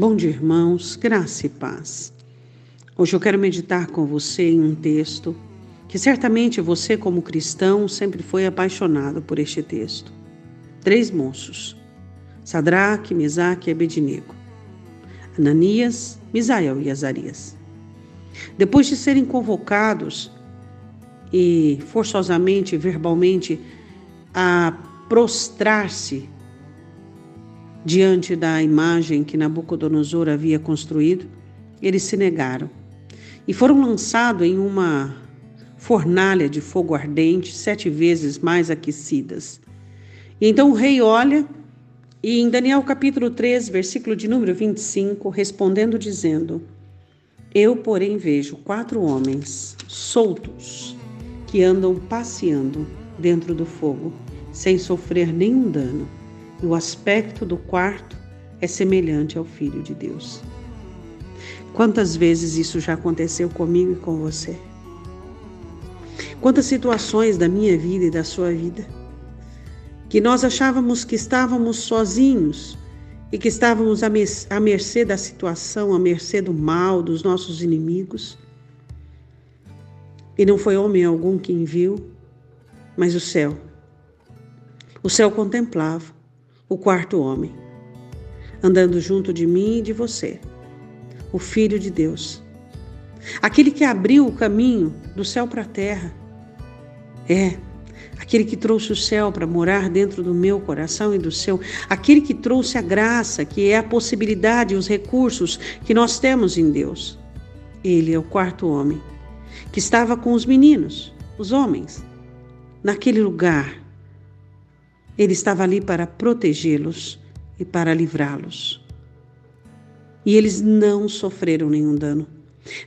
Bom dia, irmãos, graça e paz. Hoje eu quero meditar com você em um texto que certamente você, como cristão, sempre foi apaixonado por este texto. Três moços, Sadraque, Mesaque e Abednego, Ananias, Misael e Azarias. Depois de serem convocados e forçosamente, verbalmente, a prostrar-se diante da imagem que Nabucodonosor havia construído, eles se negaram e foram lançados em uma fornalha de fogo ardente, sete vezes mais aquecidas. E então o rei olha e em Daniel capítulo 3, versículo de número 25, respondendo dizendo: Eu, porém, vejo quatro homens soltos que andam passeando dentro do fogo, sem sofrer nenhum dano e o aspecto do quarto é semelhante ao Filho de Deus. Quantas vezes isso já aconteceu comigo e com você? Quantas situações da minha vida e da sua vida que nós achávamos que estávamos sozinhos e que estávamos à mercê da situação, à mercê do mal, dos nossos inimigos. E não foi homem algum quem viu, mas o céu. O céu contemplava o quarto homem, andando junto de mim e de você, o Filho de Deus, aquele que abriu o caminho do céu para a terra. É, aquele que trouxe o céu para morar dentro do meu coração e do seu, aquele que trouxe a graça, que é a possibilidade os recursos que nós temos em Deus. Ele é o quarto homem, que estava com os meninos, os homens, naquele lugar ele estava ali para protegê-los e para livrá-los. E eles não sofreram nenhum dano.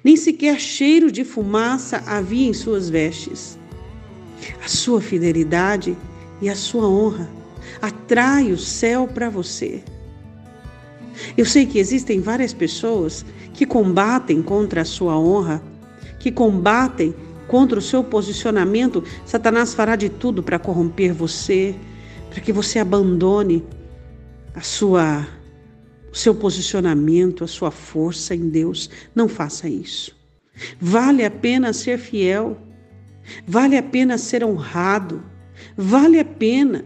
Nem sequer cheiro de fumaça havia em suas vestes. A sua fidelidade e a sua honra atrai o céu para você. Eu sei que existem várias pessoas que combatem contra a sua honra, que combatem contra o seu posicionamento. Satanás fará de tudo para corromper você, para que você abandone a sua o seu posicionamento, a sua força em Deus. Não faça isso. Vale a pena ser fiel. Vale a pena ser honrado. Vale a pena.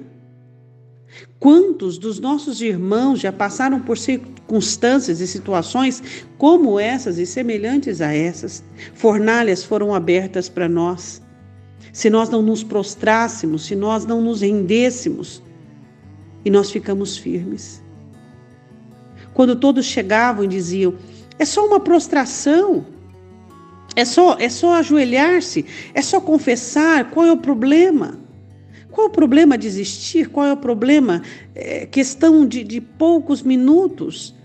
Quantos dos nossos irmãos já passaram por circunstâncias e situações como essas e semelhantes a essas? Fornalhas foram abertas para nós se nós não nos prostrássemos, se nós não nos rendêssemos e nós ficamos firmes. Quando todos chegavam e diziam: é só uma prostração, é só, é só ajoelhar-se, é só confessar, qual é o problema? Qual é o problema de existir? Qual é o problema? É questão de, de poucos minutos.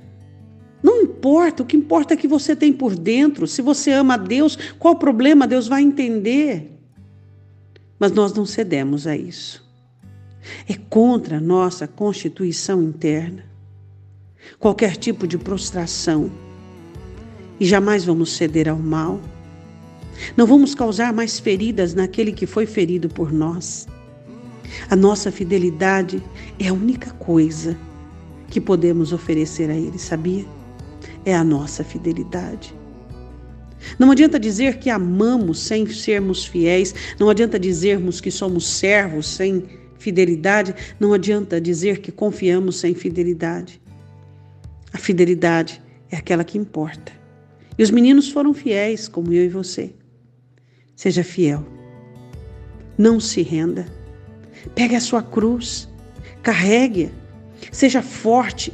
Não importa, o que importa é que você tem por dentro. Se você ama a Deus, qual problema? Deus vai entender. Mas nós não cedemos a isso. É contra a nossa constituição interna. Qualquer tipo de prostração. E jamais vamos ceder ao mal. Não vamos causar mais feridas naquele que foi ferido por nós. A nossa fidelidade é a única coisa que podemos oferecer a Ele, sabia? É a nossa fidelidade. Não adianta dizer que amamos sem sermos fiéis, não adianta dizermos que somos servos sem fidelidade, não adianta dizer que confiamos sem fidelidade. A fidelidade é aquela que importa. E os meninos foram fiéis, como eu e você. Seja fiel. Não se renda. Pegue a sua cruz, carregue-a. Seja forte,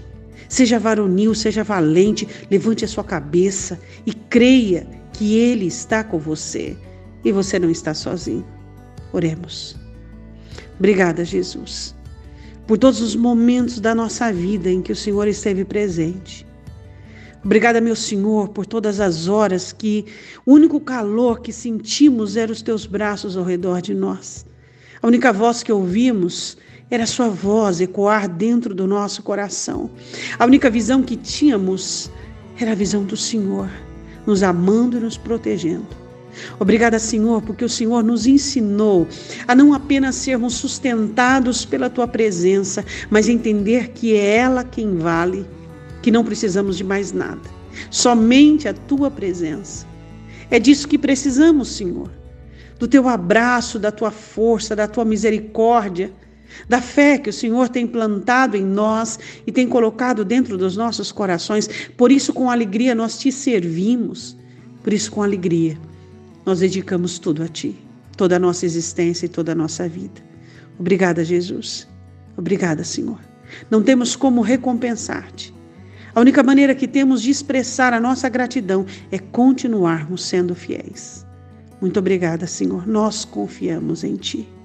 seja varonil, seja valente, levante a sua cabeça e creia que Ele está com você e você não está sozinho. Oremos. Obrigada, Jesus, por todos os momentos da nossa vida em que o Senhor esteve presente. Obrigada, meu Senhor, por todas as horas que o único calor que sentimos era os teus braços ao redor de nós. A única voz que ouvimos era sua voz ecoar dentro do nosso coração. A única visão que tínhamos era a visão do Senhor nos amando e nos protegendo. Obrigada, Senhor, porque o Senhor nos ensinou a não apenas sermos sustentados pela tua presença, mas entender que é ela quem vale, que não precisamos de mais nada, somente a tua presença. É disso que precisamos, Senhor, do teu abraço, da tua força, da tua misericórdia, da fé que o Senhor tem plantado em nós e tem colocado dentro dos nossos corações. Por isso, com alegria, nós te servimos. Por isso, com alegria, nós dedicamos tudo a ti, toda a nossa existência e toda a nossa vida. Obrigada, Jesus. Obrigada, Senhor. Não temos como recompensar-te. A única maneira que temos de expressar a nossa gratidão é continuarmos sendo fiéis. Muito obrigada, Senhor. Nós confiamos em Ti.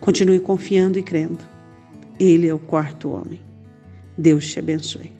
Continue confiando e crendo. Ele é o quarto homem. Deus te abençoe.